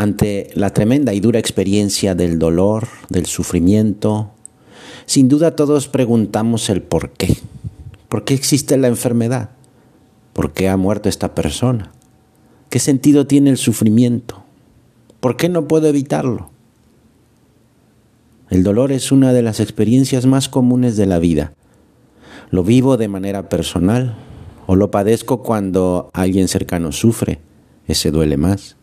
Ante la tremenda y dura experiencia del dolor, del sufrimiento, sin duda todos preguntamos el por qué. ¿Por qué existe la enfermedad? ¿Por qué ha muerto esta persona? ¿Qué sentido tiene el sufrimiento? ¿Por qué no puedo evitarlo? El dolor es una de las experiencias más comunes de la vida. Lo vivo de manera personal o lo padezco cuando alguien cercano sufre. Ese duele más.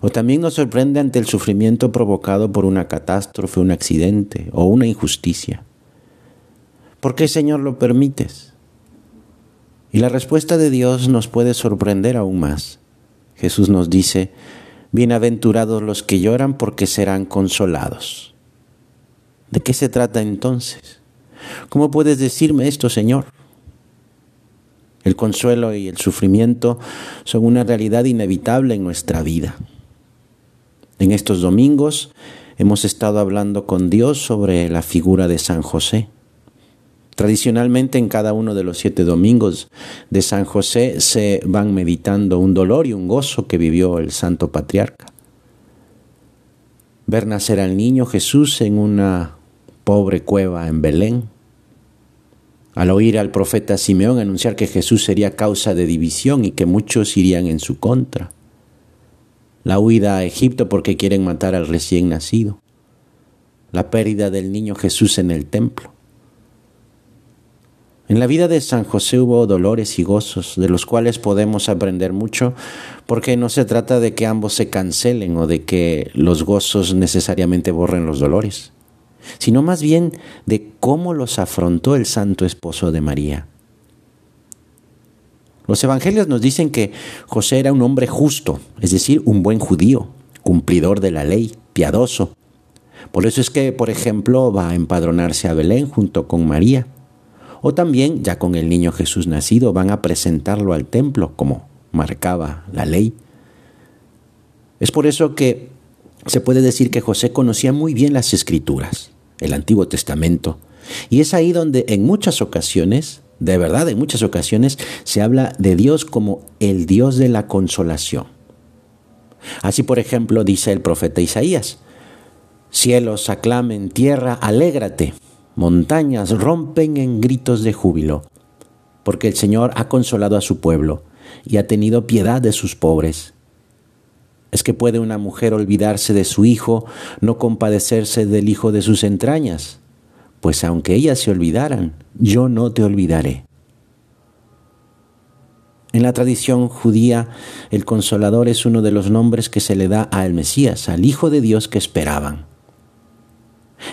O también nos sorprende ante el sufrimiento provocado por una catástrofe, un accidente o una injusticia. ¿Por qué, Señor, lo permites? Y la respuesta de Dios nos puede sorprender aún más. Jesús nos dice, Bienaventurados los que lloran porque serán consolados. ¿De qué se trata entonces? ¿Cómo puedes decirme esto, Señor? El consuelo y el sufrimiento son una realidad inevitable en nuestra vida. En estos domingos hemos estado hablando con Dios sobre la figura de San José. Tradicionalmente en cada uno de los siete domingos de San José se van meditando un dolor y un gozo que vivió el santo patriarca. Ver nacer al niño Jesús en una pobre cueva en Belén, al oír al profeta Simeón anunciar que Jesús sería causa de división y que muchos irían en su contra. La huida a Egipto porque quieren matar al recién nacido. La pérdida del niño Jesús en el templo. En la vida de San José hubo dolores y gozos, de los cuales podemos aprender mucho, porque no se trata de que ambos se cancelen o de que los gozos necesariamente borren los dolores sino más bien de cómo los afrontó el santo esposo de María. Los evangelios nos dicen que José era un hombre justo, es decir, un buen judío, cumplidor de la ley, piadoso. Por eso es que, por ejemplo, va a empadronarse a Belén junto con María. O también, ya con el niño Jesús nacido, van a presentarlo al templo, como marcaba la ley. Es por eso que se puede decir que José conocía muy bien las escrituras el Antiguo Testamento. Y es ahí donde en muchas ocasiones, de verdad, en muchas ocasiones, se habla de Dios como el Dios de la consolación. Así, por ejemplo, dice el profeta Isaías, cielos aclamen, tierra, alégrate, montañas rompen en gritos de júbilo, porque el Señor ha consolado a su pueblo y ha tenido piedad de sus pobres. ¿Es que puede una mujer olvidarse de su hijo, no compadecerse del hijo de sus entrañas? Pues aunque ellas se olvidaran, yo no te olvidaré. En la tradición judía, el consolador es uno de los nombres que se le da al Mesías, al Hijo de Dios que esperaban.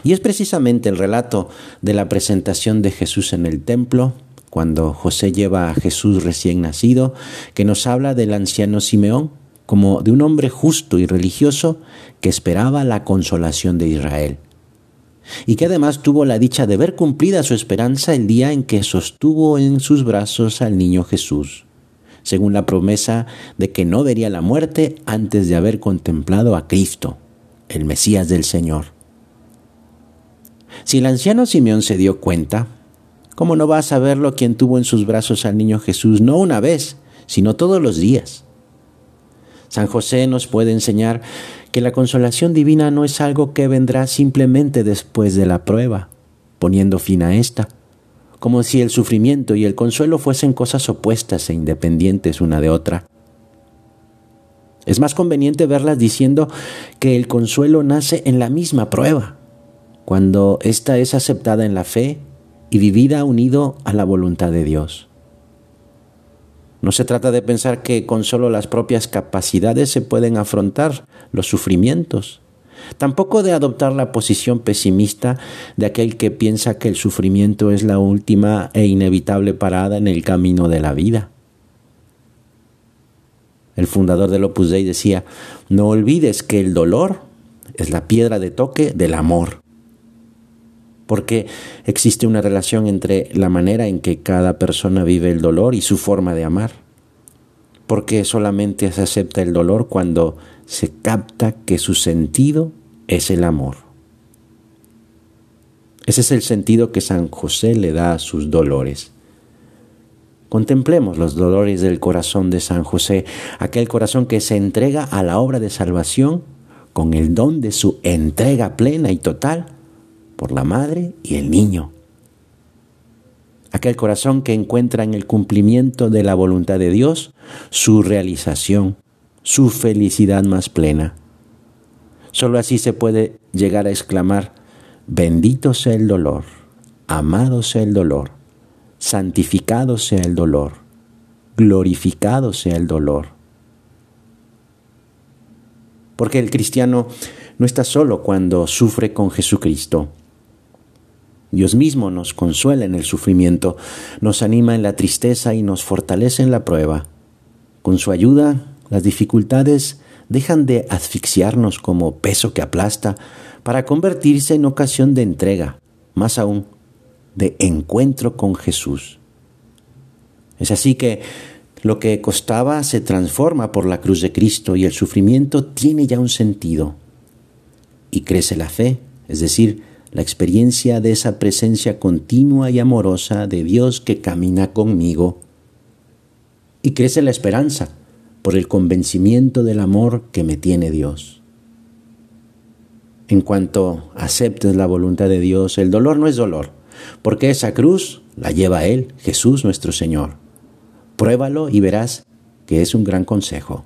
Y es precisamente el relato de la presentación de Jesús en el templo, cuando José lleva a Jesús recién nacido, que nos habla del anciano Simeón, como de un hombre justo y religioso que esperaba la consolación de Israel, y que además tuvo la dicha de ver cumplida su esperanza el día en que sostuvo en sus brazos al niño Jesús, según la promesa de que no vería la muerte antes de haber contemplado a Cristo, el Mesías del Señor. Si el anciano Simeón se dio cuenta, ¿cómo no va a saberlo quien tuvo en sus brazos al niño Jesús no una vez, sino todos los días? San José nos puede enseñar que la consolación divina no es algo que vendrá simplemente después de la prueba, poniendo fin a esta, como si el sufrimiento y el consuelo fuesen cosas opuestas e independientes una de otra. Es más conveniente verlas diciendo que el consuelo nace en la misma prueba, cuando ésta es aceptada en la fe y vivida unido a la voluntad de Dios. No se trata de pensar que con solo las propias capacidades se pueden afrontar los sufrimientos. Tampoco de adoptar la posición pesimista de aquel que piensa que el sufrimiento es la última e inevitable parada en el camino de la vida. El fundador del Opus Dei decía, no olvides que el dolor es la piedra de toque del amor. Porque existe una relación entre la manera en que cada persona vive el dolor y su forma de amar, porque solamente se acepta el dolor cuando se capta que su sentido es el amor. Ese es el sentido que San José le da a sus dolores. Contemplemos los dolores del corazón de San José, aquel corazón que se entrega a la obra de salvación con el don de su entrega plena y total por la madre y el niño. Aquel corazón que encuentra en el cumplimiento de la voluntad de Dios su realización, su felicidad más plena. Solo así se puede llegar a exclamar, bendito sea el dolor, amado sea el dolor santificado sea el dolor, glorificado sea el dolor. Porque el cristiano no está solo cuando sufre con Jesucristo. Dios mismo nos consuela en el sufrimiento, nos anima en la tristeza y nos fortalece en la prueba. Con su ayuda, las dificultades dejan de asfixiarnos como peso que aplasta para convertirse en ocasión de entrega, más aún, de encuentro con Jesús. Es así que lo que costaba se transforma por la cruz de Cristo y el sufrimiento tiene ya un sentido. Y crece la fe, es decir, la experiencia de esa presencia continua y amorosa de Dios que camina conmigo. Y crece la esperanza por el convencimiento del amor que me tiene Dios. En cuanto aceptes la voluntad de Dios, el dolor no es dolor, porque esa cruz la lleva Él, Jesús nuestro Señor. Pruébalo y verás que es un gran consejo.